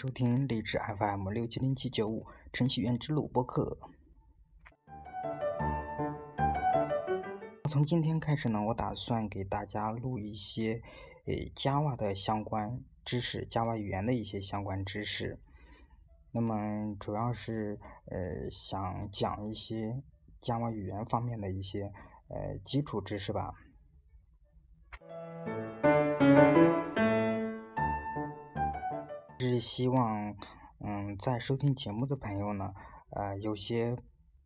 收听励志 FM 六七零七九五程序员之路播客。从今天开始呢，我打算给大家录一些呃 Java 的相关知识，Java 语言的一些相关知识。那么主要是呃想讲一些 Java 语言方面的一些呃基础知识吧。是希望，嗯，在收听节目的朋友呢，呃，有些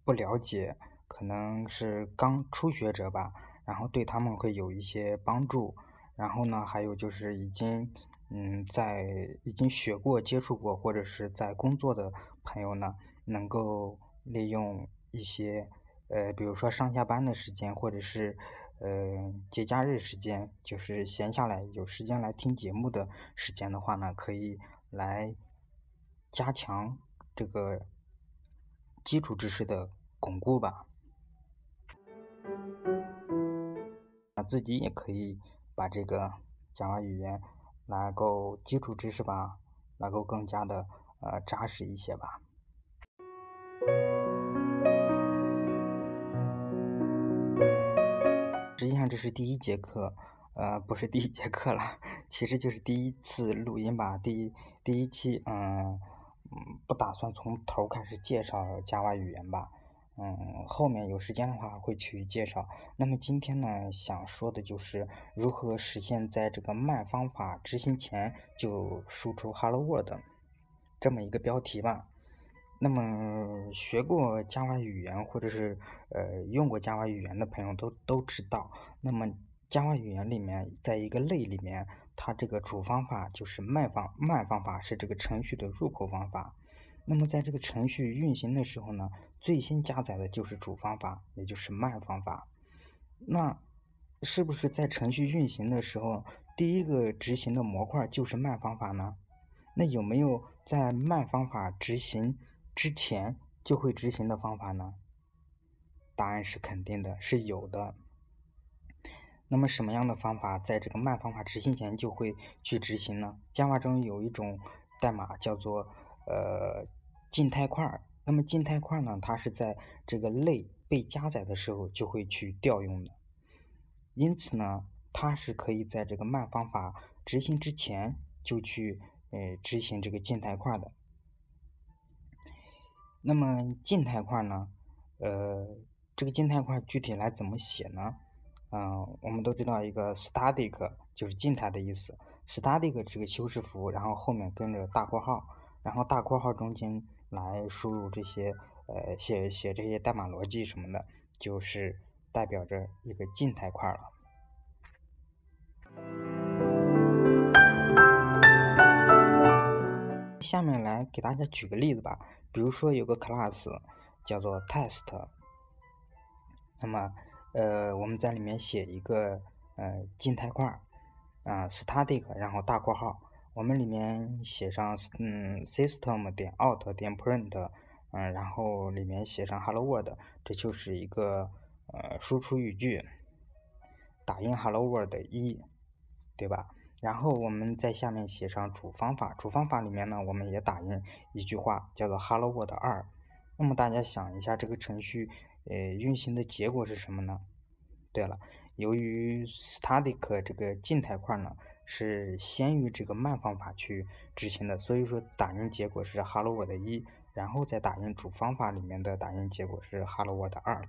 不了解，可能是刚初学者吧，然后对他们会有一些帮助。然后呢，还有就是已经，嗯，在已经学过、接触过或者是在工作的朋友呢，能够利用一些，呃，比如说上下班的时间，或者是，呃，节假日时间，就是闲下来有时间来听节目的时间的话呢，可以。来加强这个基础知识的巩固吧，那自己也可以把这个讲话语言能够基础知识吧，能够更加的呃扎实一些吧。实际上这是第一节课，呃，不是第一节课了，其实就是第一次录音吧，第一。第一期，嗯嗯，不打算从头开始介绍 Java 语言吧，嗯，后面有时间的话会去介绍。那么今天呢，想说的就是如何实现在这个慢方法执行前就输出 Hello World 这么一个标题吧。那么学过 Java 语言或者是呃用过 Java 语言的朋友都都知道，那么 Java 语言里面在一个类里面。它这个主方法就是慢方慢方法是这个程序的入口方法，那么在这个程序运行的时候呢，最先加载的就是主方法，也就是慢方法。那是不是在程序运行的时候，第一个执行的模块就是慢方法呢？那有没有在慢方法执行之前就会执行的方法呢？答案是肯定的，是有的。那么什么样的方法在这个慢方法执行前就会去执行呢？Java 中有一种代码叫做呃静态块，那么静态块呢，它是在这个类被加载的时候就会去调用的，因此呢，它是可以在这个慢方法执行之前就去呃执行这个静态块的。那么静态块呢，呃，这个静态块具体来怎么写呢？嗯，我们都知道一个 static 就是静态的意思，static 这个修饰符，然后后面跟着大括号，然后大括号中间来输入这些呃写写这些代码逻辑什么的，就是代表着一个静态块了。下面来给大家举个例子吧，比如说有个 class 叫做 test，那么。呃，我们在里面写一个呃静态块儿，啊，static，然后大括号，我们里面写上嗯 system 点 out 点 print，嗯，然后里面写上 hello world，这就是一个呃输出语句，打印 hello world 一，对吧？然后我们在下面写上主方法，主方法里面呢，我们也打印一句话，叫做 hello world 二。那么大家想一下，这个程序。呃，运行的结果是什么呢？对了，由于 static 这个静态块呢是先于这个慢方法去执行的，所以说打印结果是 hello world 一，然后再打印主方法里面的打印结果是 hello world 二。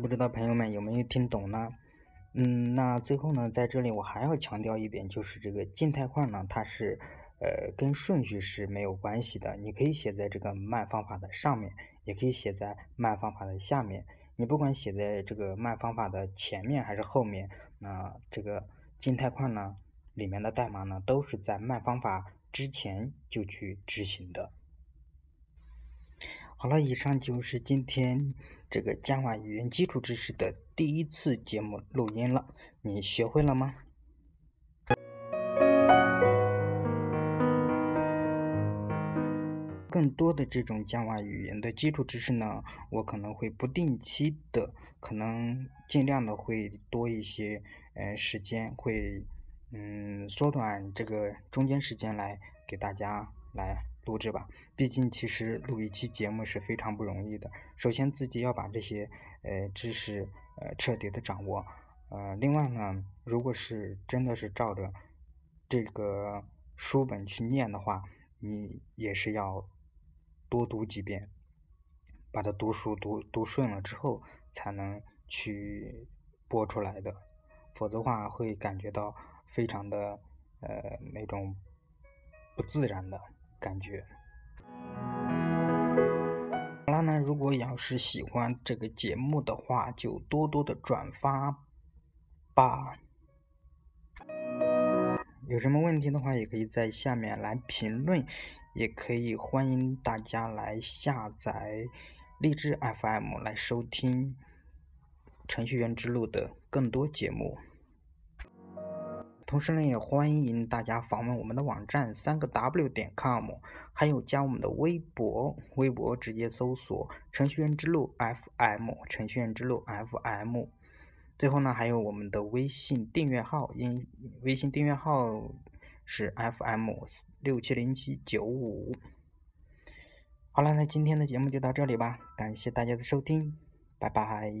不知道朋友们有没有听懂呢？嗯，那最后呢，在这里我还要强调一点，就是这个静态块呢，它是呃跟顺序是没有关系的。你可以写在这个慢方法的上面，也可以写在慢方法的下面。你不管写在这个慢方法的前面还是后面，那这个静态块呢里面的代码呢，都是在慢方法之前就去执行的。好了，以上就是今天这个 Java 语言基础知识的第一次节目录音了，你学会了吗？更多的这种 Java 语言的基础知识呢，我可能会不定期的，可能尽量的会多一些，呃，时间会，嗯，缩短这个中间时间来给大家来录制吧。毕竟其实录一期节目是非常不容易的，首先自己要把这些，呃，知识，呃，彻底的掌握，呃，另外呢，如果是真的是照着这个书本去念的话，你也是要多读几遍，把它读熟读读顺了之后，才能去播出来的，否则话会感觉到非常的呃那种不自然的感觉。好了呢，如果要是喜欢这个节目的话，就多多的转发吧。有什么问题的话，也可以在下面来评论，也可以欢迎大家来下载荔枝 FM 来收听程序员之路的更多节目。同时呢，也欢迎大家访问我们的网站三个 W 点 com，还有加我们的微博，微博直接搜索程序员之路 FM，程序员之路 FM。最后呢，还有我们的微信订阅号，因微信订阅号是 FM 六七零七九五。好了，那今天的节目就到这里吧，感谢大家的收听，拜拜。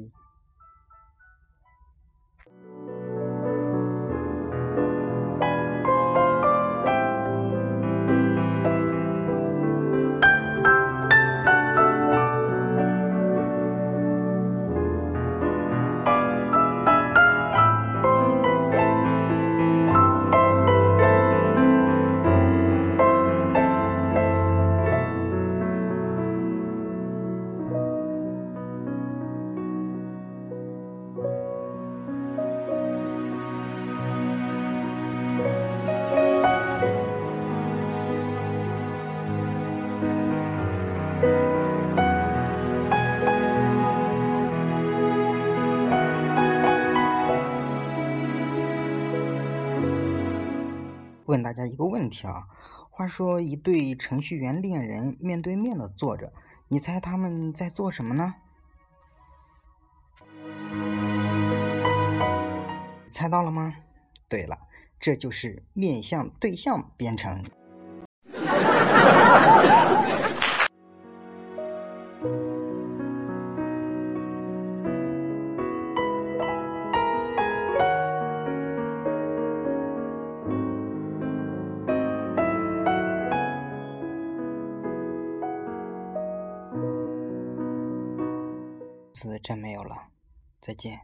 问大家一个问题啊，话说一对程序员恋人面对面的坐着，你猜他们在做什么呢？猜到了吗？对了，这就是面向对象编程。真没有了，再见。